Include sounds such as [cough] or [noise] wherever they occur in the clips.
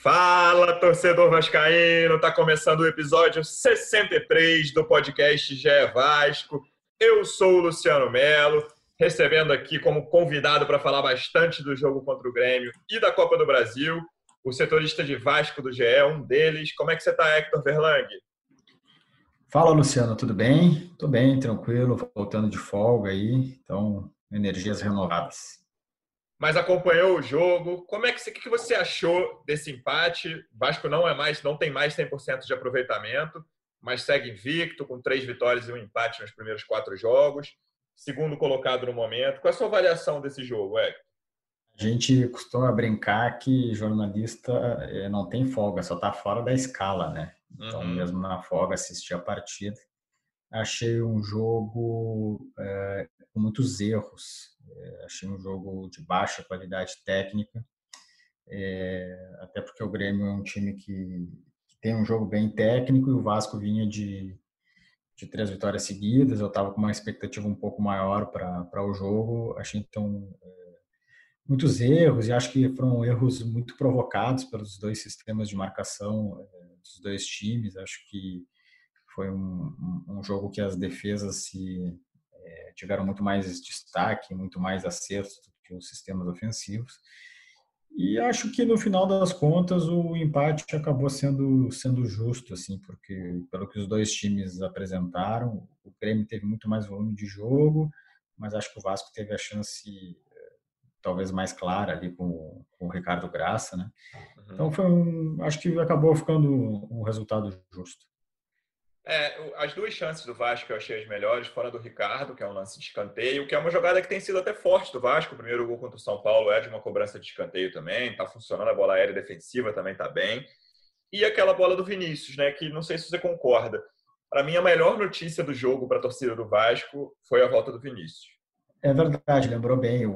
Fala, torcedor vascaíno! Tá começando o episódio 63 do podcast GE Vasco. Eu sou o Luciano Melo, recebendo aqui como convidado para falar bastante do jogo contra o Grêmio e da Copa do Brasil, o setorista de Vasco do GE, um deles. Como é que você está, Hector Verlang? Fala, Luciano, tudo bem? Tô bem, tranquilo, voltando de folga aí, então, energias renovadas mas acompanhou o jogo. Como é que você, que você achou desse empate? Vasco não é mais, não tem mais 100% de aproveitamento, mas segue invicto com três vitórias e um empate nos primeiros quatro jogos. Segundo colocado no momento. Qual é a sua avaliação desse jogo, Hector? A gente costuma brincar que jornalista eh, não tem folga, só está fora da escala, né? Então, uhum. mesmo na folga, assistir a partida. Achei um jogo é, com muitos erros. É, achei um jogo de baixa qualidade técnica, é, até porque o Grêmio é um time que, que, tem um jogo bem técnico e o Vasco vinha de, de três vitórias seguidas. Eu estava com uma expectativa um pouco maior para o jogo. Achei então muitos erros e acho que foram erros muito provocados pelos dois sistemas de marcação dos dois times. Acho que foi um, um, jogo que as defesas se é, tiveram muito mais destaque, muito mais acerto do que os sistemas ofensivos. E acho que no final das contas o empate acabou sendo sendo justo assim, porque pelo que os dois times apresentaram, o Grêmio teve muito mais volume de jogo, mas acho que o Vasco teve a chance é, talvez mais clara ali com, com o Ricardo Graça, né? Uhum. Então foi um, acho que acabou ficando um resultado justo. É, as duas chances do Vasco que eu achei as melhores foram do Ricardo, que é um lance de escanteio, que é uma jogada que tem sido até forte do Vasco. O primeiro gol contra o São Paulo é de uma cobrança de escanteio também, tá funcionando, a bola aérea defensiva também tá bem. E aquela bola do Vinícius, né, que não sei se você concorda. Para mim, a melhor notícia do jogo para a torcida do Vasco foi a volta do Vinícius. É verdade, lembrou bem o,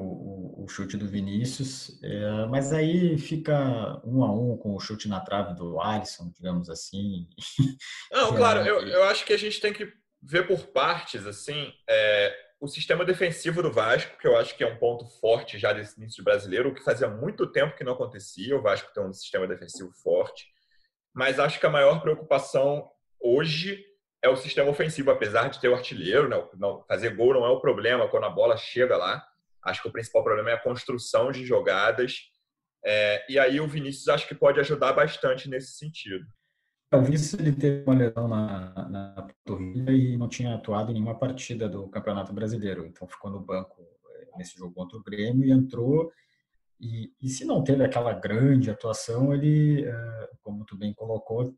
o, chute do Vinícius, é, mas aí fica um a um com o chute na trave do Alisson, digamos assim. [laughs] Não, claro, eu, eu acho que a gente tem que ver por partes, assim, é, o sistema defensivo do Vasco, que eu acho que é um ponto forte já desse início brasileiro, o que fazia muito tempo que não acontecia, o Vasco tem um sistema defensivo forte, mas acho que a maior preocupação hoje é o sistema ofensivo, apesar de ter o artilheiro, né? não, fazer gol não é o problema quando a bola chega lá. Acho que o principal problema é a construção de jogadas. É, e aí o Vinícius acho que pode ajudar bastante nesse sentido. É, o Vinícius ele teve uma lesão na, na e não tinha atuado em nenhuma partida do Campeonato Brasileiro. Então ficou no banco é, nesse jogo contra o Grêmio e entrou. E, e se não teve aquela grande atuação, ele, é, como tu bem colocou,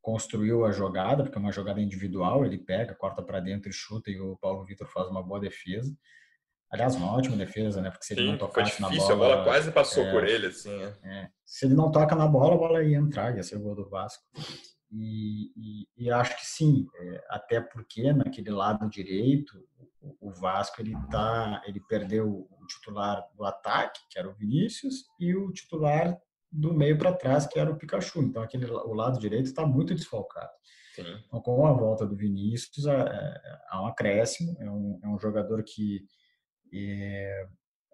construiu a jogada, porque é uma jogada individual, ele pega, corta para dentro e chuta, e o Paulo Vitor faz uma boa defesa. Aliás, uma ótima defesa, né? Porque se Sim, ele não tocasse na bola. A bola quase passou é, por ele, assim. É. É. Se ele não toca na bola, a bola ia entrar, ia ser o gol do Vasco. E, e, e acho que sim, é, até porque naquele lado direito, o, o Vasco ele tá, ele perdeu o titular do ataque, que era o Vinícius, e o titular do meio para trás, que era o Pikachu. Então, aquele, o lado direito está muito desfalcado. Sim. Então, com a volta do Vinícius, há um acréscimo. É um, é um jogador que é,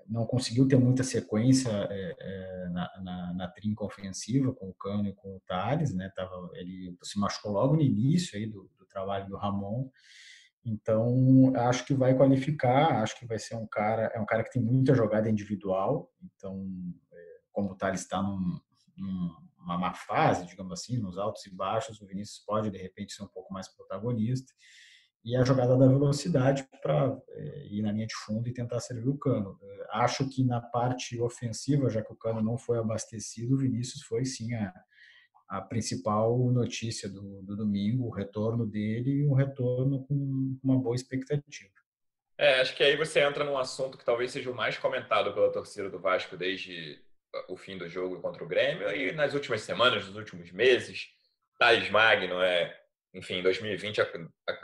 não conseguiu ter muita sequência é, na, na, na, trinca ofensiva com o Cano e com o Thales. Né? Tava, ele se machucou logo no início aí do, do trabalho do Ramon. Então, acho que vai qualificar, acho que vai ser um cara, é um cara que tem muita jogada individual, então como o Thales está num, numa má fase, digamos assim, nos altos e baixos, o Vinícius pode, de repente, ser um pouco mais protagonista. E a jogada da velocidade para é, ir na linha de fundo e tentar servir o Cano. É, acho que na parte ofensiva, já que o Cano não foi abastecido, o Vinícius foi sim a, a principal notícia do, do domingo, o retorno dele e um retorno com uma boa expectativa. É, acho que aí você entra num assunto que talvez seja o mais comentado pela torcida do Vasco desde o fim do jogo contra o Grêmio e nas últimas semanas, nos últimos meses, Thales Magno, é, enfim, 2020,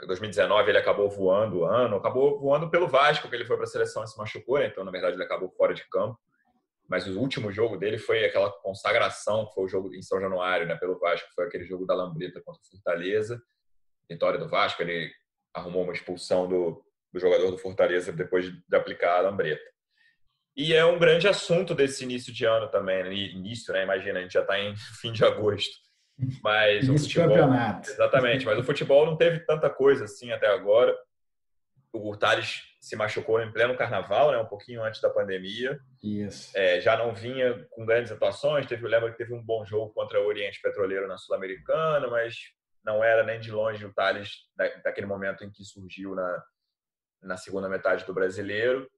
2019 ele acabou voando o ano, acabou voando pelo Vasco, que ele foi para a seleção e se machucou, né? então na verdade ele acabou fora de campo. Mas o último jogo dele foi aquela consagração, que foi o jogo em São Januário, né, pelo Vasco, foi aquele jogo da Lambreta contra o Fortaleza, vitória do Vasco, ele arrumou uma expulsão do, do jogador do Fortaleza depois de aplicar a Lambreta. E é um grande assunto desse início de ano também, né? início, né? Imagina, a gente já está em [laughs] fim de agosto. Mas o futebol, campeonato. Exatamente, mas o futebol não teve tanta coisa assim até agora. O Thales se machucou em pleno carnaval, né, um pouquinho antes da pandemia. Isso. É, já não vinha com grandes atuações. Teve, lembra que teve um bom jogo contra o Oriente Petroleiro na Sul-Americana, mas não era nem de longe o Thales da, daquele momento em que surgiu na, na segunda metade do brasileiro.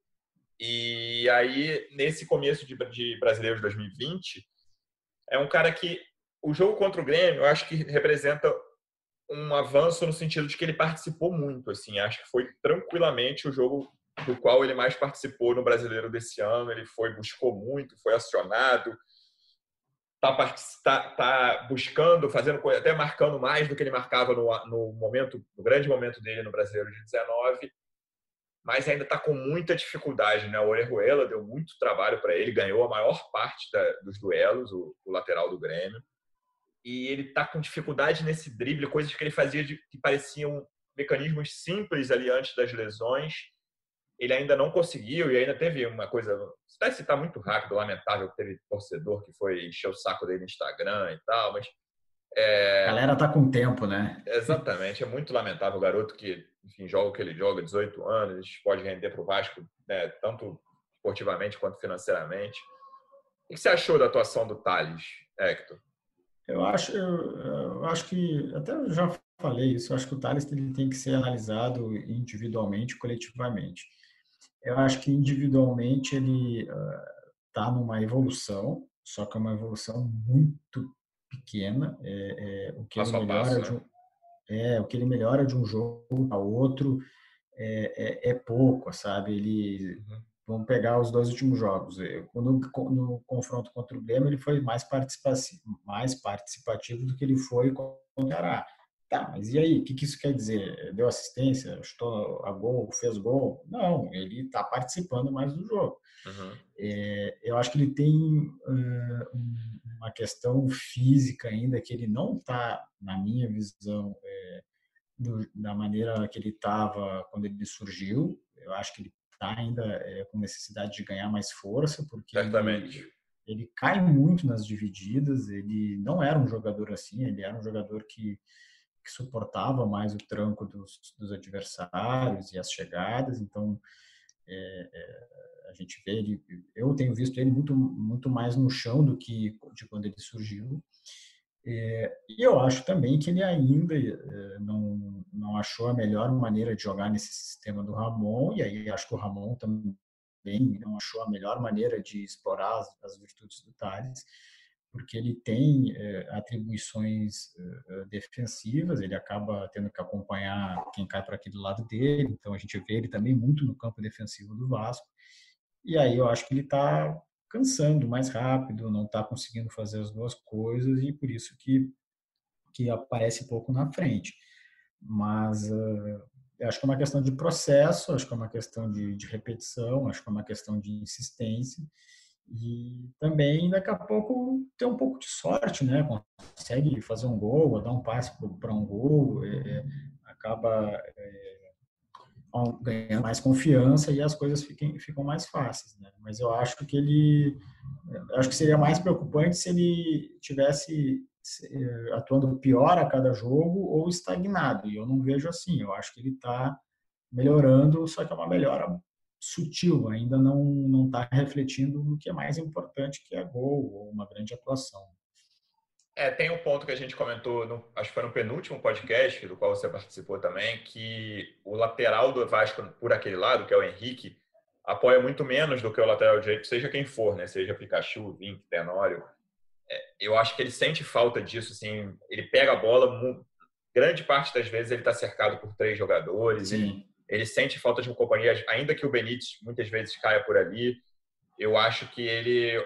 E aí, nesse começo de, de brasileiro de 2020, é um cara que o jogo contra o Grêmio, eu acho que representa um avanço no sentido de que ele participou muito, assim, acho que foi tranquilamente o jogo do qual ele mais participou no Brasileiro desse ano, ele foi buscou muito, foi acionado, tá, tá, tá buscando, fazendo até marcando mais do que ele marcava no, no momento, no grande momento dele no Brasileiro de 19, mas ainda está com muita dificuldade, né? O Orejuela deu muito trabalho para ele, ganhou a maior parte da, dos duelos, o, o lateral do Grêmio e ele está com dificuldade nesse drible, coisas que ele fazia de, que pareciam mecanismos simples ali antes das lesões. Ele ainda não conseguiu e ainda teve uma coisa. Se vai citar muito rápido, lamentável, que teve torcedor que foi encher o saco dele no Instagram e tal, mas. É... A galera tá com tempo, né? Exatamente, é muito lamentável o garoto que, enfim, joga o que ele joga, 18 anos, pode render para o Vasco, né, tanto esportivamente quanto financeiramente. O que você achou da atuação do Thales, Hector? Eu acho, eu, eu, acho que, até eu já falei isso, eu acho que o Thales ele tem que ser analisado individualmente, coletivamente. Eu acho que individualmente ele está uh, numa evolução, só que é uma evolução muito pequena. É, é o que passo ele melhora passo, de um, né? é o que ele melhora de um jogo para outro é, é, é pouco, sabe? Ele uhum Vamos pegar os dois últimos jogos. No, no confronto contra o Grêmio, ele foi mais participativo, mais participativo do que ele foi contra o Ceará. Tá, mas e aí? O que, que isso quer dizer? Deu assistência? Chutou a gol? Fez gol? Não, ele está participando mais do jogo. Uhum. É, eu acho que ele tem uh, uma questão física ainda que ele não está, na minha visão, é, do, da maneira que ele estava quando ele surgiu. Eu acho que ele está ainda é, com necessidade de ganhar mais força, porque Certamente. Ele, ele, cai muito nas divididas, ele não era um jogador assim, ele era um jogador que, que suportava mais o tranco dos, dos adversários e as chegadas, então é, é, a gente vê ele, eu tenho visto ele muito, muito mais no chão do que de quando ele surgiu, é, e eu acho também que ele ainda é, não, não achou a melhor maneira de jogar nesse sistema do Ramon, e aí acho que o Ramon também não achou a melhor maneira de explorar as, as virtudes do Thales, porque ele tem é, atribuições é, defensivas, ele acaba tendo que acompanhar quem cai para aquele lado dele, então a gente vê ele também muito no campo defensivo do Vasco, e aí eu acho que ele está cansando mais rápido, não está conseguindo fazer as duas coisas e por isso que, que aparece pouco na frente. Mas uh, acho que é uma questão de processo, acho que é uma questão de, de repetição, acho que é uma questão de insistência e também daqui a pouco ter um pouco de sorte, né? Consegue fazer um gol, ou dar um passe para um gol, é, acaba é, ganhando mais confiança e as coisas fiquem, ficam mais fáceis, né? Mas eu acho que ele, acho que seria mais preocupante se ele tivesse eh, atuando pior a cada jogo ou estagnado. E eu não vejo assim. Eu acho que ele está melhorando, só que é uma melhora sutil. Ainda não não está refletindo no que é mais importante, que é gol ou uma grande atuação. É, tem um ponto que a gente comentou, no, acho que foi no penúltimo podcast, do qual você participou também, que o lateral do Vasco, por aquele lado, que é o Henrique, apoia muito menos do que o lateral direito, seja quem for, né? Seja Pikachu, Vink, Tenório. É, eu acho que ele sente falta disso, assim, ele pega a bola, grande parte das vezes ele está cercado por três jogadores, ele, ele, sente falta de uma companhia, ainda que o Benítez muitas vezes caia por ali, eu acho que ele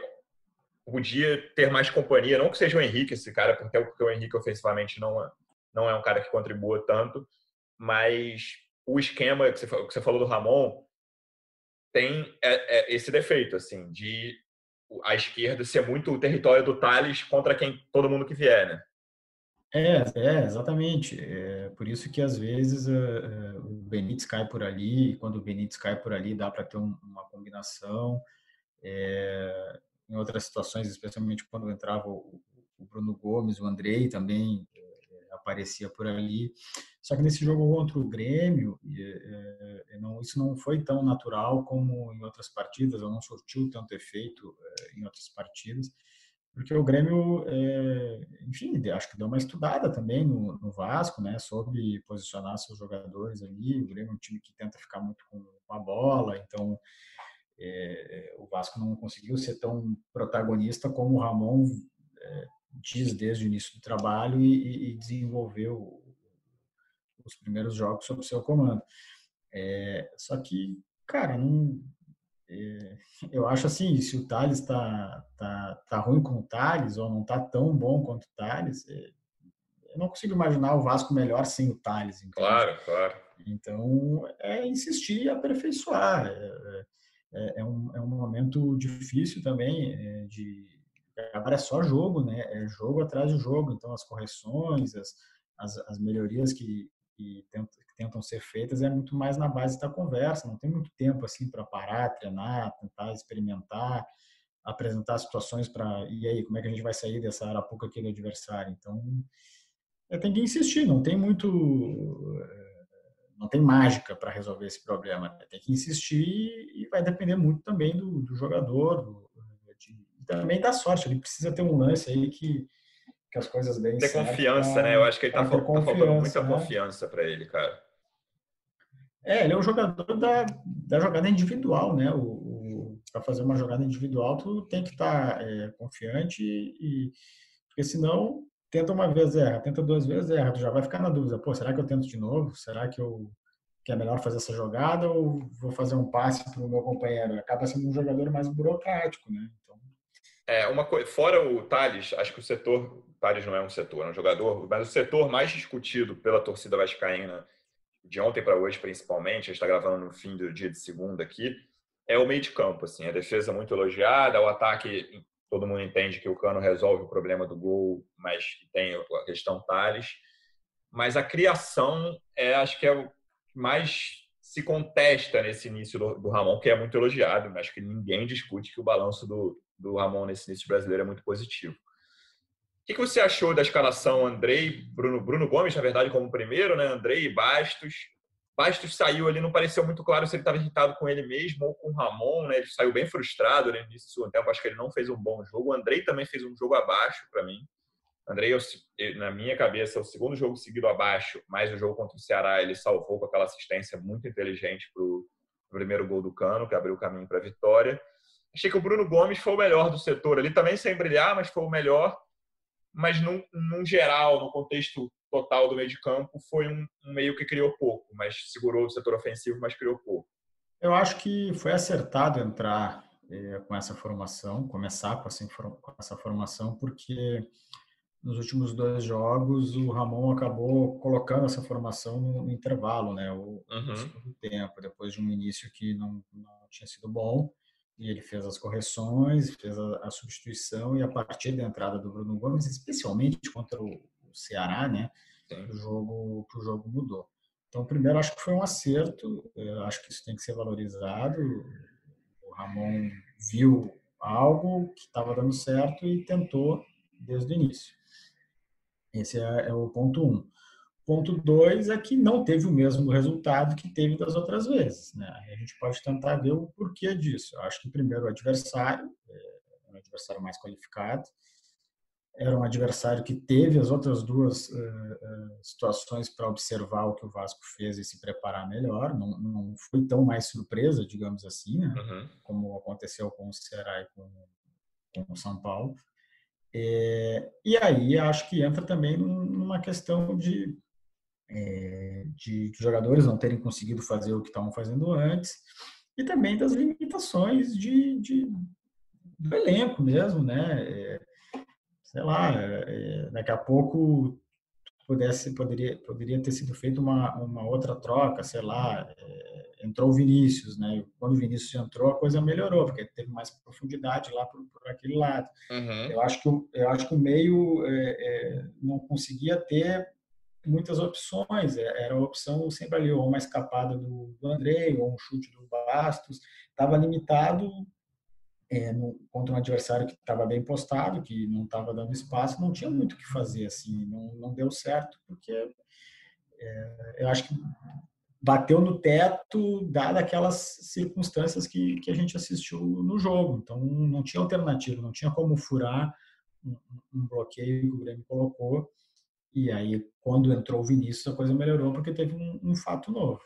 podia ter mais companhia, não que seja o Henrique esse cara, porque, o Henrique ofensivamente não é, não é um cara que contribua tanto, mas o esquema que você, que você falou do Ramon tem é, é esse defeito, assim, de a esquerda ser muito o território do Thales contra quem todo mundo que vier, né? É, é, exatamente. É por isso que às vezes uh, uh, o Benítez cai por ali, e quando o Benítez cai por ali dá para ter um, uma combinação. É, em outras situações, especialmente quando entrava o, Bruno Gomes, o Andrei também é, aparecia por ali. Só que nesse jogo contra o Grêmio, é, não, isso não foi tão natural como em outras partidas, ou não surtiu tanto efeito em outras partidas porque o Grêmio, enfim, acho que deu uma estudada também no, Vasco, né, soube posicionar seus jogadores ali. O Grêmio é um time que tenta ficar muito com a bola, então é, o Vasco não conseguiu ser tão protagonista como o Ramon é, diz desde o início do trabalho e, e, desenvolveu os primeiros jogos sob seu comando. É, só que, cara, não é, eu acho assim, se o Thales está tá, tá ruim com o Thales ou não está tão bom quanto o Thales, é, eu não consigo imaginar o Vasco melhor sem o Thales. Entende? Claro, claro. Então, é insistir e aperfeiçoar. É, é, é, um, é um momento difícil também é, de... Agora é só jogo, né? É jogo atrás de jogo. Então, as correções, as, as, as melhorias que, que, tentam, que tentam ser feitas é muito mais na base da conversa, não tem muito tempo assim para parar, treinar, tentar experimentar, apresentar situações para e aí como é que a gente vai sair dessa arapuca aqui do adversário. Então, tem que insistir, não tem muito não tem mágica para resolver esse problema. Né? Tem que insistir e vai depender muito também do, do jogador, do, de, também da sorte. Ele precisa ter um lance aí que que as coisas bem Ter confiança, pra, né? Eu acho que ele tá, tá faltando muita né? confiança para ele, cara. É, ele é um jogador da, da jogada individual, né? Para fazer uma jogada individual, tu tem que estar tá, é, confiante e, porque senão tenta uma vez erra, tenta duas vezes erra, tu já vai ficar na dúvida, pô, será que eu tento de novo? Será que eu que é melhor fazer essa jogada ou vou fazer um passe para o meu companheiro? Acaba sendo um jogador mais burocrático, né? Então, é, uma coisa, fora o Thales, acho que o setor Pares não é um setor, é um jogador, mas o setor mais discutido pela torcida vascaína de ontem para hoje, principalmente, a gente está gravando no fim do dia de segunda aqui, é o meio de campo. Assim, a defesa muito elogiada, o ataque, todo mundo entende que o Cano resolve o problema do gol, mas tem a questão Thales. Mas a criação, é, acho que é o que mais se contesta nesse início do, Ramon, que é muito elogiado. Acho que ninguém discute que o balanço do, do Ramon nesse início brasileiro é muito positivo que, que você achou da escalação Andrei, Bruno, Bruno Gomes, na verdade, como primeiro, né? Andrei e Bastos. Bastos saiu ali, não pareceu muito claro se ele estava irritado com ele mesmo ou com o Ramon, né? Ele saiu bem frustrado no início do segundo tempo, acho que ele não fez um bom jogo. O Andrei também fez um jogo abaixo para mim. Andrei, na minha cabeça, é o segundo jogo seguido abaixo, mas o jogo contra o Ceará ele salvou com aquela assistência muito inteligente para o primeiro gol do Cano, que abriu o caminho para a vitória. Achei que o Bruno Gomes foi o melhor do setor ali, também sem brilhar, mas foi o melhor mas num, num geral, no contexto total do meio de campo, foi um, um, meio que criou pouco, mas segurou o setor ofensivo, mas criou pouco. Eu acho que foi acertado entrar eh, com essa formação, começar com essa, com essa formação, porque nos últimos dois jogos o Ramon acabou colocando essa formação no, no intervalo, né, o, uhum. segundo tempo, depois de um início que não, não tinha sido bom e ele fez as correções, fez a, a, substituição e a partir da entrada do Bruno Gomes, especialmente contra o, o Ceará, né, o jogo, o jogo mudou. Então, primeiro, acho que foi um acerto, acho que isso tem que ser valorizado. O Ramon viu algo que estava dando certo e tentou desde o início. Esse é, é o ponto um. Ponto dois é que não teve o mesmo resultado que teve das outras vezes. Né? A gente pode tentar ver o porquê disso. Eu acho que, primeiro, o adversário, é um adversário mais qualificado, era um adversário que teve as outras duas uh, situações para observar o que o Vasco fez e se preparar melhor. Não, não foi tão mais surpresa, digamos assim, né? uhum. como aconteceu com o Ceará e com, com o São Paulo. É, e aí acho que entra também numa questão de é, de, de, jogadores não terem conseguido fazer o que estavam fazendo antes e também das limitações de, de do elenco mesmo, né? É, sei lá, é, daqui a pouco pudesse poderia poderia ter sido feita uma, uma outra troca, sei lá, entrou o Vinícius, né? Quando o Vinícius entrou, a coisa melhorou porque teve mais profundidade lá por, por aquele lado. Uhum. Eu acho que eu acho que o meio é, é, não conseguia ter muitas opções. É, era a opção sempre ali, ou uma escapada do, do André, ou um chute do Bastos. Estava limitado é, no, contra um adversário que estava bem postado, que não estava dando espaço, não tinha muito o que fazer, assim, não, não deu certo, porque é, eu acho que bateu no teto, dada aquelas circunstâncias que, que a gente assistiu no jogo. Então, não tinha alternativa, não tinha como furar um, um bloqueio que o Grêmio colocou. E aí, quando entrou o Vinícius, a coisa melhorou porque teve um, um fato novo.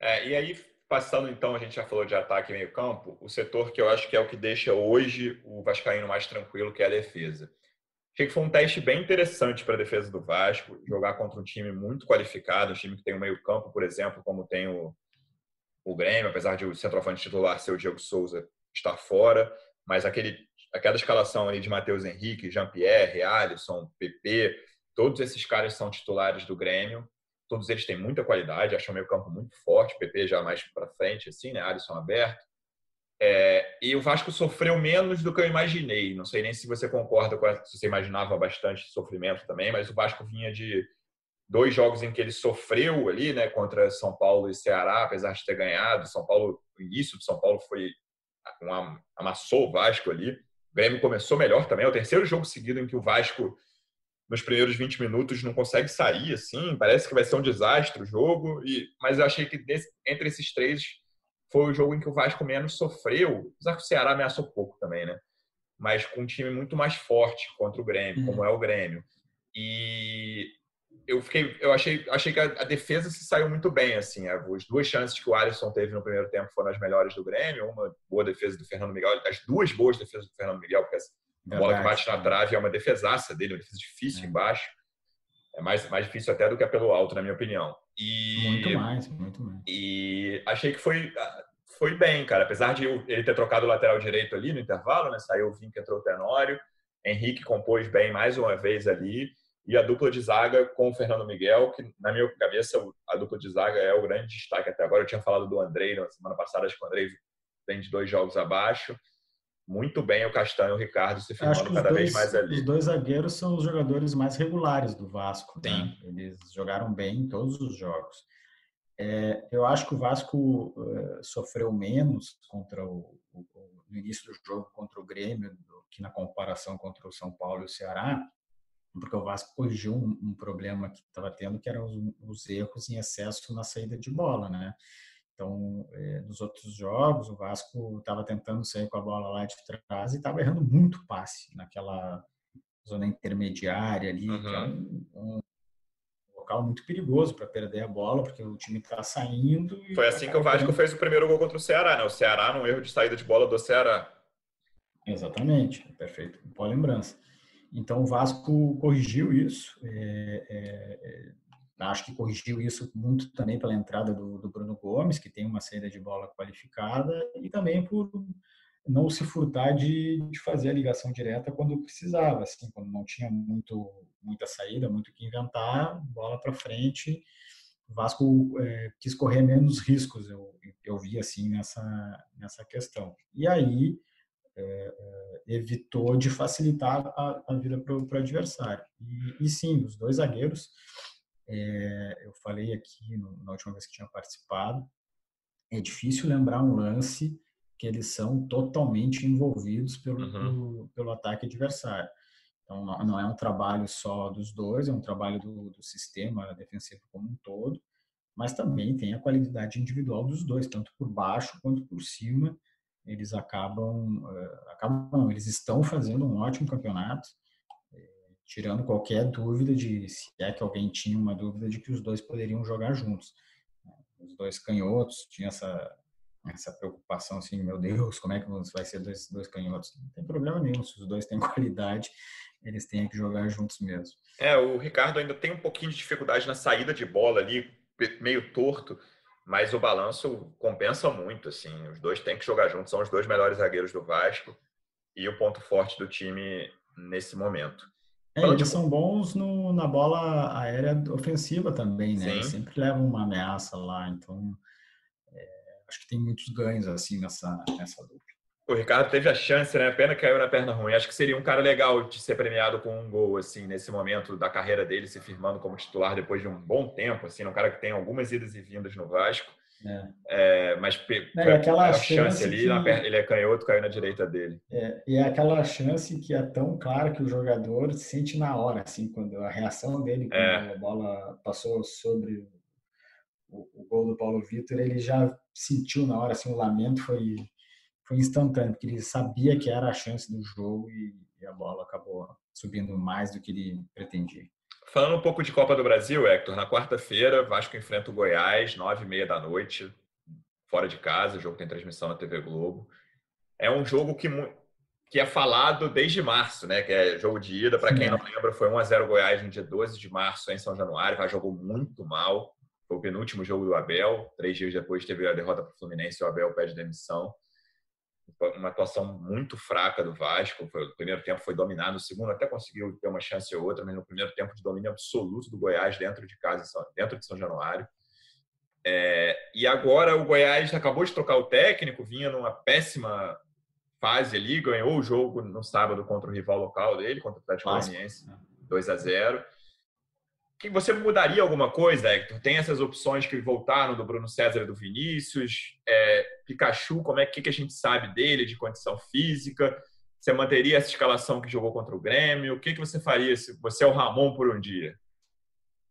É, e aí, passando então, a gente já falou de ataque e meio campo, o setor que eu acho que é o que deixa hoje o Vascaíno mais tranquilo, que é a defesa. Achei que foi um teste bem interessante para a defesa do Vasco, jogar contra um time muito qualificado, um time que tem um meio campo, por exemplo, como tem o, o Grêmio, apesar de o centroavante titular ser o Diego Souza estar fora, mas aquele, aquela escalação ali de Matheus Henrique, Jean-Pierre, Alisson, PP, Todos esses caras são titulares do Grêmio. Todos eles têm muita qualidade, acham meio campo muito forte. PP já mais para frente, assim, né? Alisson aberto. É, e o Vasco sofreu menos do que eu imaginei. Não sei nem se você concorda com se você imaginava bastante sofrimento também, mas o Vasco vinha de dois jogos em que ele sofreu ali, né, contra São Paulo e Ceará, apesar de ter ganhado. São Paulo, o início do São Paulo foi uma, amassou o Vasco ali. O Grêmio começou melhor também. É o terceiro jogo seguido em que o Vasco nos primeiros 20 minutos não consegue sair, assim, parece que vai ser um desastre o jogo, e, mas eu achei que desse, entre esses três foi o jogo em que o Vasco menos sofreu, apesar que o Ceará ameaçou pouco também, né? Mas com um time muito mais forte contra o Grêmio, uhum. como é o Grêmio. E eu fiquei, eu achei, achei que a, a, defesa se saiu muito bem, assim. As duas chances que o Alisson teve no primeiro tempo foram as melhores do Grêmio, uma boa defesa do Fernando Miguel, as duas boas defesas do Fernando Miguel, porque a bola que bate na trave é uma defesaça dele, uma defesa difícil é. embaixo. É mais, mais difícil até do que a pelo alto, na minha opinião. E, muito mais, muito mais. E achei que foi, foi bem, cara. Apesar de ele ter trocado o lateral direito ali no intervalo, né? Saiu o Vink, entrou o Tenório. Henrique compôs bem mais uma vez ali. E a dupla de zaga com o Fernando Miguel, que na minha cabeça a dupla de zaga é o grande destaque até agora. Eu tinha falado do Andrei na semana passada, acho que o Andrei vem de dois jogos abaixo muito bem o Castanho e o Ricardo se firmando cada dois, vez mais ali. Os dois zagueiros são os jogadores mais regulares do Vasco. Né? Eles jogaram bem em todos os jogos. É, eu acho que o Vasco uh, sofreu menos contra o, o, no início do jogo contra o Grêmio do, que na comparação contra o São Paulo e o Ceará, porque o Vasco corrigiu um, um problema que estava tendo, que eram os, os erros em excesso na saída de bola, né? Então, eh, nos outros jogos, o Vasco estava tentando sair com a bola lá de trás e estava errando muito passe naquela zona intermediária ali, uhum. que é um, um, local muito perigoso para perder a bola, porque o time está saindo. Foi assim que o Vasco fez o primeiro gol contra o Ceará, né? O Ceará num erro de saída de bola do Ceará. Exatamente, perfeito, boa lembrança. Então o Vasco corrigiu isso. É, é, Acho que corrigiu isso muito também pela entrada do, do, Bruno Gomes, que tem uma saída de bola qualificada, e também por não se furtar de, de fazer a ligação direta quando precisava, assim, quando não tinha muito, muita saída, muito que inventar, bola para frente. O Vasco é, quis correr menos riscos, eu, eu vi assim nessa, nessa questão. E aí é, é, evitou de facilitar a, a vida para o adversário. E, e sim, os dois zagueiros é, eu falei aqui no, na última vez que tinha participado, é difícil lembrar um lance que eles são totalmente envolvidos pelo, uhum. pelo, pelo, ataque adversário. Então, não é um trabalho só dos dois, é um trabalho do, do sistema defensivo como um todo, mas também tem a qualidade individual dos dois, tanto por baixo quanto por cima. Eles acabam, uh, acabam não, eles estão fazendo um ótimo campeonato tirando qualquer dúvida de se é que alguém tinha uma dúvida de que os dois poderiam jogar juntos. Os dois canhotos tinham essa essa preocupação assim, meu Deus, como é que vai ser dois, dois canhotos? Não tem problema nenhum, se os dois têm [laughs] qualidade, eles têm que jogar juntos mesmo. É, o Ricardo ainda tem um pouquinho de dificuldade na saída de bola ali, meio torto, mas o balanço compensa muito, assim, os dois têm que jogar juntos, são os dois melhores zagueiros do Vasco e o ponto forte do time nesse momento. É, eles são bons no, na bola aérea ofensiva também, né? Sempre levam uma ameaça lá, então é, acho que tem muitos ganhos assim nessa, nessa dupla. O Ricardo teve a chance, né? Pena que caiu na perna ruim. Acho que seria um cara legal de ser premiado com um gol, assim, nesse momento da carreira dele, se firmando como titular depois de um bom tempo, assim, um cara que tem algumas idas e vindas no Vasco. É. É, mas é, aquela chance, ali, que... ele é canhoto, caiu na direita dele. É, e é aquela chance que é tão clara que o jogador sente na hora, assim, quando a reação dele, quando é. a bola passou sobre o, o, gol do Paulo Vitor, ele já sentiu na hora, assim, o lamento foi, foi instantâneo, porque ele sabia que era a chance do jogo e, e a bola acabou subindo mais do que ele pretendia. Falando um pouco de Copa do Brasil, Hector, na quarta-feira, Vasco enfrenta o Goiás, nove e meia da noite, fora de casa, o jogo tem transmissão na TV Globo. É um jogo que, que é falado desde março, né? Que é jogo de ida. Para quem não lembra, foi 1 a 0 Goiás no dia 12 de março em São Januário. Vasco jogou muito mal. Foi o penúltimo jogo do Abel. Três dias depois teve a derrota para o Fluminense o Abel pede demissão uma atuação muito fraca do Vasco. O primeiro tempo foi dominado, no segundo até conseguiu ter uma chance ou outra, mas no primeiro tempo de domínio absoluto do Goiás dentro de casa, dentro de São Januário. É, e agora o Goiás acabou de trocar o técnico, vinha numa péssima fase ali, ganhou o jogo no sábado contra o rival local dele, contra o Atlético Goianiense, 2 a 0 que você mudaria alguma coisa, Hector? Tem essas opções que voltaram do Bruno César e do Vinícius. É, Pikachu, como é que, que a gente sabe dele, de condição física? Você manteria essa escalação que jogou contra o Grêmio? O que, que você faria se você é o Ramon por um dia?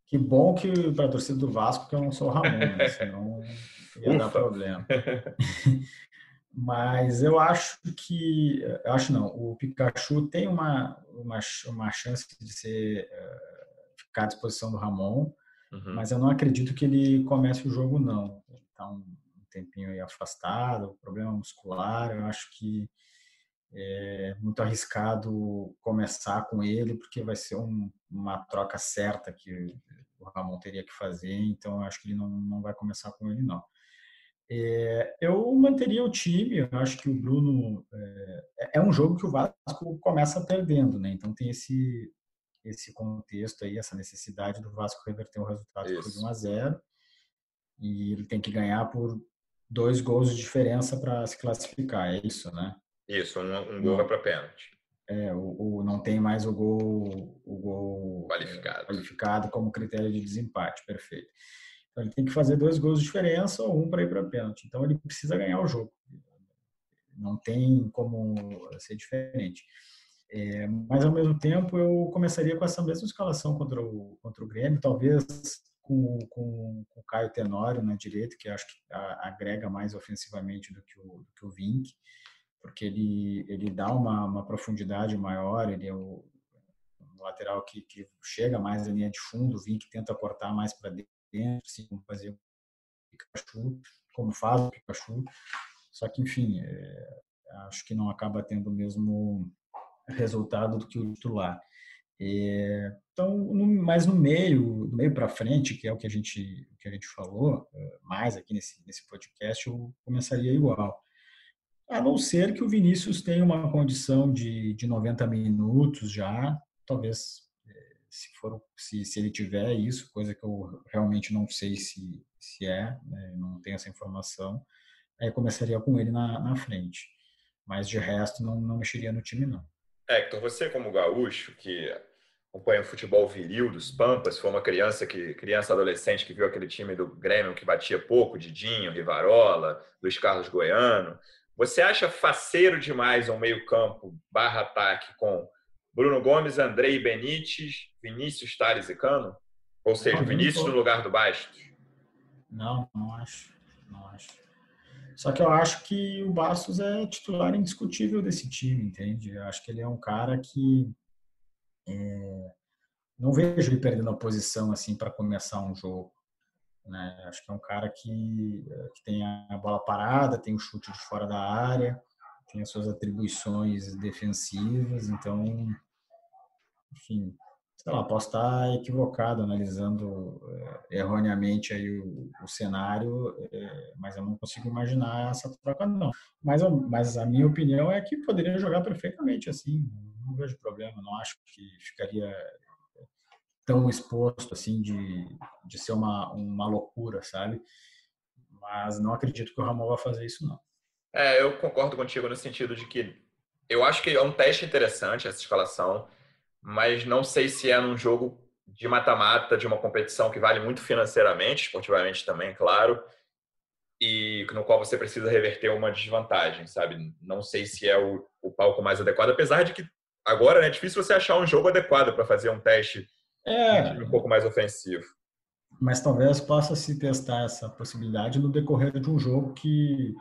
Que bom que para a torcida do Vasco que eu não sou o Ramon, né? [laughs] senão ia Ufa. dar problema. [laughs] Mas eu acho que, eu acho não, o Pikachu tem uma, uma, uma chance de ser uh, ficar à disposição do Ramon, uhum. mas eu não acredito que ele comece o jogo, não. Um, tempinho aí afastado, problema muscular, eu acho que é muito arriscado começar com ele, porque vai ser um, uma troca certa que o Ramon teria que fazer, então eu acho que ele não, não vai começar com ele, não. É, eu manteria o time, eu acho que o Bruno. É, é, um jogo que o Vasco começa perdendo, né? Então tem esse, esse contexto aí, essa necessidade do Vasco reverter um resultado Isso. de 1 a 0 e ele tem que ganhar por dois gols de diferença para se classificar, é isso, né? Isso, um, um gol vai para pênalti. É, o, o, não tem mais o gol, o gol qualificado. É, qualificado como critério de desempate, perfeito. Então ele tem que fazer dois gols de diferença ou um para ir para pênalti. Então ele precisa ganhar o jogo. Não tem como ser diferente. É, mas, ao mesmo tempo, eu começaria com essa mesma escalação contra o, contra o Grêmio, talvez com, com, com o Caio Tenório na direita, que acho que agrega mais ofensivamente do que o, do que o Vink, porque ele, ele dá uma, uma profundidade maior, ele é o, lateral que, que chega mais na linha de fundo, o Vink tenta cortar mais para dentro, assim como fazer o Pikachu, como faz o Pikachu, só que, enfim, é, acho que não acaba tendo o mesmo resultado do que o titular. É, então, no, mais no meio, do meio para frente, que é o que a gente que a gente falou é, mais aqui nesse nesse podcast, eu começaria igual. A não ser que o Vinícius tenha uma condição de, de 90 minutos já, talvez é, se for se, se ele tiver isso, coisa que eu realmente não sei se se é, né, não tenho essa informação, aí começaria com ele na, na frente. Mas de resto não, não mexeria no time não. Hector, você como gaúcho que acompanha o futebol viril dos Pampas, foi uma criança que criança adolescente que viu aquele time do Grêmio que batia pouco, Didinho, Rivarola, Luiz Carlos Goiano. Você acha faceiro demais um meio-campo barra ataque com Bruno Gomes, Andrei Benítez, Vinícius Tales e Cano? Ou seja, Vinícius no lugar do Bastos? Não, não acho. Não acho. Só que eu acho que o Bastos é titular indiscutível desse time, entende? Eu acho que ele é um cara que é, não vejo ele perdendo a posição assim para começar um jogo. Né? Acho que é um cara que, que tem a bola parada, tem o chute de fora da área, tem as suas atribuições defensivas, então, enfim, sei lá, posso estar equivocado, analisando é, erroneamente aí o, o cenário, é, mas eu não consigo imaginar essa troca não. Mas, mas a minha opinião é que poderia jogar perfeitamente assim, não vejo problema, não acho que ficaria tão exposto assim de, de ser uma, uma loucura, sabe? Mas não acredito que o Ramon vá fazer isso não. É, eu concordo contigo no sentido de que eu acho que é um teste interessante essa escalação mas não sei se é num jogo de mata-mata, de uma competição que vale muito financeiramente, esportivamente também, claro, e no qual você precisa reverter uma desvantagem, sabe? Não sei se é o, o palco mais adequado, apesar de que agora né, é difícil você achar um jogo adequado para fazer um teste é, um pouco mais ofensivo. Mas talvez possa se testar essa possibilidade no decorrer de um jogo que,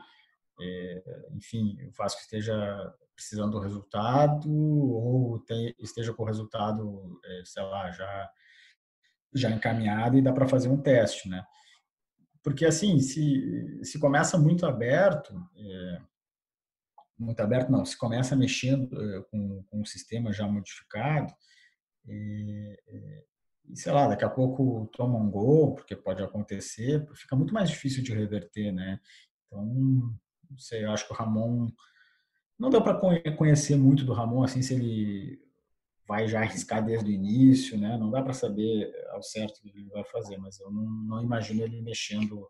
enfim, o Vasco esteja precisando do resultado ou tem, esteja com o resultado, é, sei lá, já já encaminhado e dá para fazer um teste, né? Porque assim, se se começa muito aberto, é, muito aberto não, se começa mexendo é, com, com um sistema já modificado, e, sei lá, daqui a pouco toma um gol, porque pode acontecer, fica muito mais difícil de reverter, né? Então, não sei, eu acho que o Ramon não deu para conhecer muito do Ramon, assim, se ele vai já [laughs] arriscar desde o início, né? Não dá para saber ao certo o que ele vai fazer, mas eu não, não imagino ele mexendo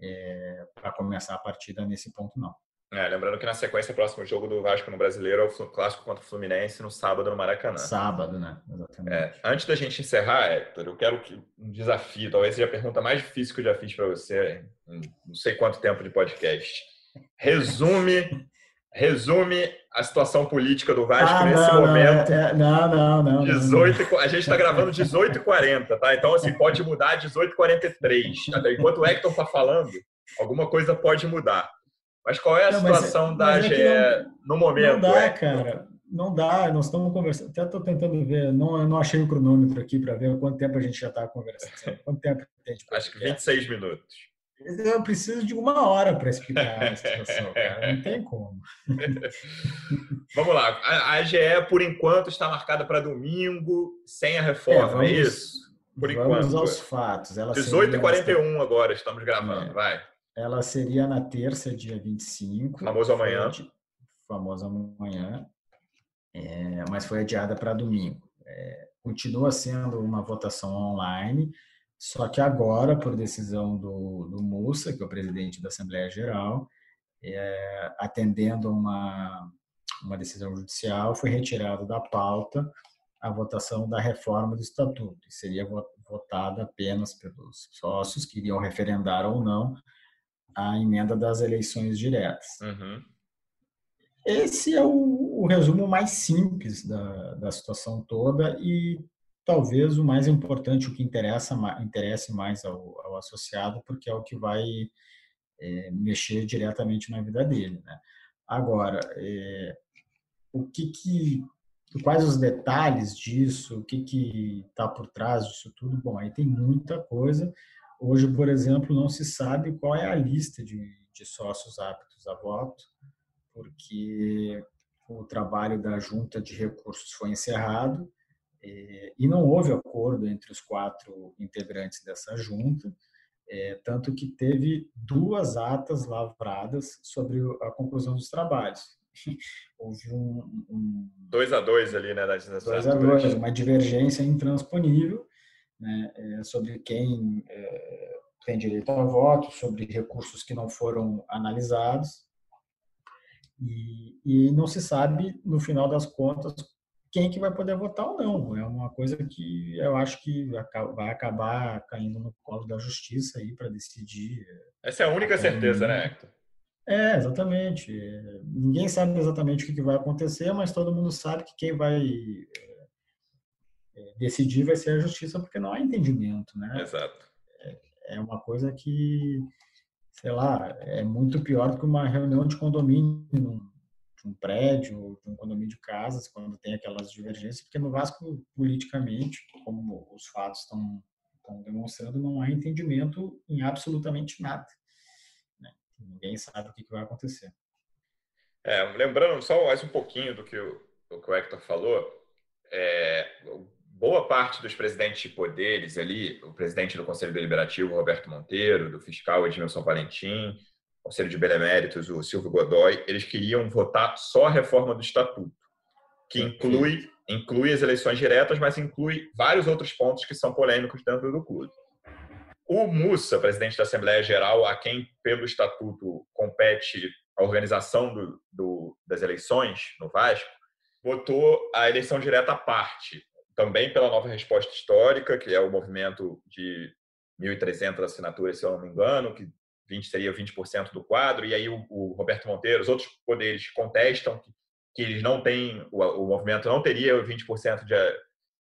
é, para começar a partida nesse ponto, não. É, lembrando que na sequência, o próximo jogo do Vasco no Brasileiro é o clássico contra o Fluminense no sábado no Maracanã. Sábado, né? Exatamente. É, antes da gente encerrar, Héctor, eu quero que um desafio, talvez seja a pergunta mais difícil que eu já fiz para você em não sei quanto tempo de podcast. Resume resume a situação política do Vasco ah, nesse não, momento. Não, é, não, não, não. 18, a gente está gravando 18h40, tá? Então, assim, pode mudar 18h43. Enquanto o Hector está falando, alguma coisa pode mudar. Mas qual é a não, situação mas, da mas AGE é no momento? Não dá, Hector? cara. Não dá, nós estamos conversando. Até estou tentando ver, não, não achei o cronômetro aqui para ver quanto tempo a gente já está conversando. Quanto tempo tem Acho que 26 minutos. Eu preciso de uma hora para explicar a situação, cara. Não tem [laughs] como. vamos lá. A AGE, por enquanto, está marcada para domingo, sem a reforma, é, vamos, é isso? Por vamos enquanto. aos fatos. 18h41 agora, estamos gravando, é. vai. Ela seria na terça, dia 25. Famoso amanhã. Famoso amanhã. É, mas foi adiada para domingo. É, continua sendo uma votação online só que agora, por decisão do, do Mussa, que é o presidente da Assembleia Geral, é, atendendo uma, uma decisão judicial, foi retirado da pauta a votação da reforma do estatuto. E seria votada apenas pelos sócios que iriam referendar ou não a emenda das eleições diretas. Uhum. Esse é o, o, resumo mais simples da, da situação toda e talvez o mais importante, o que interessa interesse mais ao, ao associado, porque é o que vai é, mexer diretamente na vida dele. Né? Agora, é, o que, que quais os detalhes disso, o que que está por trás disso tudo? Bom, aí tem muita coisa. Hoje, por exemplo, não se sabe qual é a lista de, de sócios aptos a voto, porque o trabalho da junta de recursos foi encerrado e não houve acordo entre os quatro integrantes dessa junta, é, tanto que teve duas atas lavradas sobre a conclusão dos trabalhos. [laughs] houve um, um dois a dois ali, né, das dois a dois, uma divergência intransponível né, é, sobre quem é, tem direito ao voto, sobre recursos que não foram analisados e, e não se sabe no final das contas quem que vai poder votar ou não. É uma coisa que eu acho que vai acabar caindo no colo da justiça aí para decidir. Essa é a única certeza, né, Hector? É, exatamente. Ninguém sabe exatamente o que vai acontecer, mas todo mundo sabe que quem vai é, decidir vai ser a justiça, porque não há entendimento, né? Exato. É, é uma coisa que, sei lá, é muito pior do que uma reunião de condomínio de um prédio, de um condomínio de casas, quando tem aquelas divergências, porque no Vasco, politicamente, como os fatos estão, estão demonstrando, não há entendimento em absolutamente nada. Né? Ninguém sabe o que, vai acontecer. É, lembrando só mais um pouquinho do que o, do que o Hector falou, é, boa parte dos presidentes de poderes ali, o presidente do Conselho Deliberativo, Roberto Monteiro, do fiscal Edmilson Valentim, Conselho de Beneméritos, o Silvio Godoy, eles queriam votar só a reforma do Estatuto, que inclui, inclui as eleições diretas, mas inclui vários outros pontos que são polêmicos dentro do clube. O Mussa, presidente da Assembleia Geral, a quem, pelo Estatuto, compete a organização do, do, das eleições no Vasco, votou a eleição direta à parte, também pela nova resposta histórica, que é o movimento de 1.300 assinaturas, se eu não me engano, que 20 seria 20% do quadro, e aí o, o, Roberto Monteiro, os outros poderes contestam que, que eles não têm, o, o movimento não teria 20% de,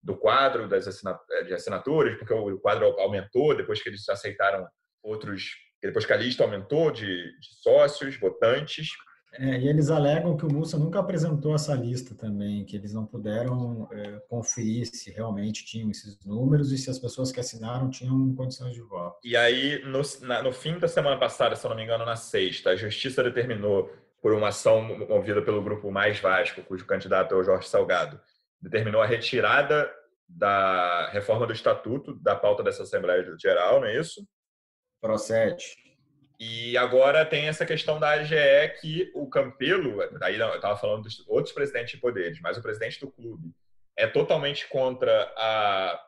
do quadro das de assinaturas, porque o quadro aumentou depois que eles aceitaram outros, depois que a lista aumentou de, de sócios, votantes, é, e eles alegam que o Mussa nunca apresentou essa lista também, que eles não puderam é, conferir se realmente tinham esses números e se as pessoas que assinaram tinham condições de voto. E aí, no, na, no fim da semana passada, se eu não me engano, na sexta, a Justiça determinou, por uma ação movida pelo Grupo Mais Vasco, cujo candidato é o Jorge Salgado, determinou a retirada da reforma do Estatuto da pauta dessa Assembleia Geral, não é isso? Procede. E agora tem essa questão da AGE que o Campelo, aí eu estava falando dos outros presidentes de poderes, mas o presidente do clube é totalmente contra a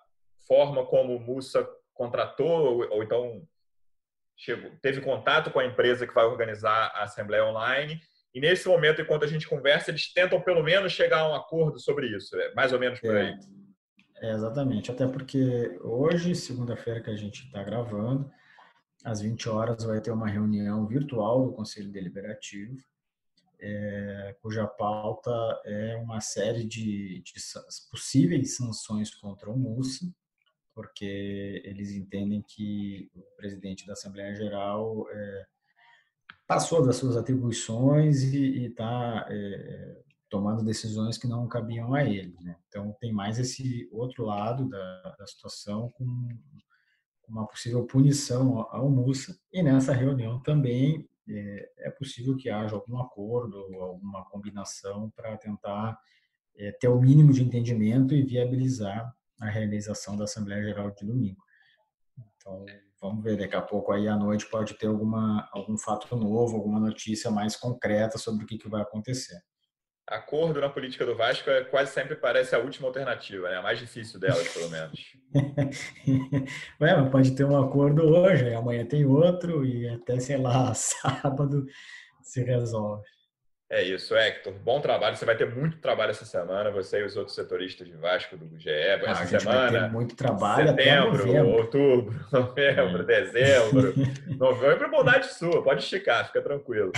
forma como o Mussa contratou, ou então chegou, teve contato com a empresa que vai organizar a Assembleia Online. E nesse momento, enquanto a gente conversa, eles tentam pelo menos chegar a um acordo sobre isso, é mais ou menos por aí. É, exatamente, até porque hoje, segunda-feira que a gente está gravando, às 20 horas vai ter uma reunião virtual do Conselho Deliberativo, é, cuja pauta é uma série de, de, possíveis sanções contra o Mussa, porque eles entendem que o presidente da Assembleia Geral é, passou das suas atribuições e está é, tomando decisões que não cabiam a ele. Né? Então, tem mais esse outro lado da, da situação com uma possível punição ao Mussa, e nessa reunião também é, é possível que haja algum acordo, alguma combinação para tentar é, ter o mínimo de entendimento e viabilizar a realização da Assembleia Geral de domingo. Então, vamos ver, daqui a pouco aí à noite pode ter alguma, algum fato novo, alguma notícia mais concreta sobre o que, que vai acontecer acordo na política do Vasco é, quase sempre parece a última alternativa, né? A mais difícil delas, pelo menos. [laughs] Ué, pode ter um acordo hoje, amanhã tem outro e até, sei lá, [laughs] sábado se resolve. É isso, Hector. Bom trabalho. Você vai ter muito trabalho essa semana, você e os outros setoristas de Vasco do GE. Ah, essa semana. muito trabalho. Setembro, outubro, [laughs] novembro, é. dezembro. novembro é bondade sua, pode esticar, fica tranquilo.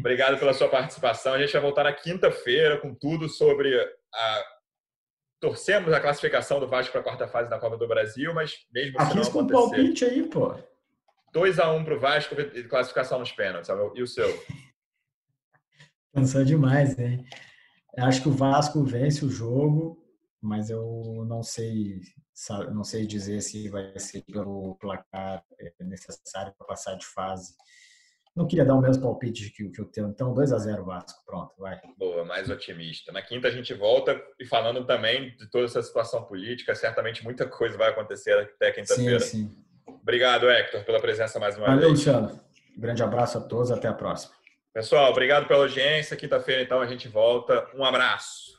Obrigado pela sua participação. A gente vai voltar na quinta-feira com tudo sobre a. Torcemos a classificação do Vasco para a quarta fase da Copa do Brasil, mas mesmo assim. Arrisca um palpite aí, pô. 2x1 um para o Vasco e classificação nos pênaltis. E o seu? Cansou demais, hein? Acho que o Vasco vence o jogo, mas eu não sei, não sei dizer se vai ser pelo placar é, necessário para passar de fase. Não queria dar o mesmo palpite que, que o teu, então 2 a 0 Vasco, pronto, vai. Boa, mais otimista. Na quinta a gente volta e falando também de toda essa situação política, certamente muita coisa vai acontecer até quinta-feira. Sim, sim. Obrigado, Hector, pela presença mais uma Valeu, vez. Valeu, Luciano. Grande abraço a todos, até a próxima. Pessoal, obrigado pela audiência. Quinta-feira, então, a gente volta. Um abraço.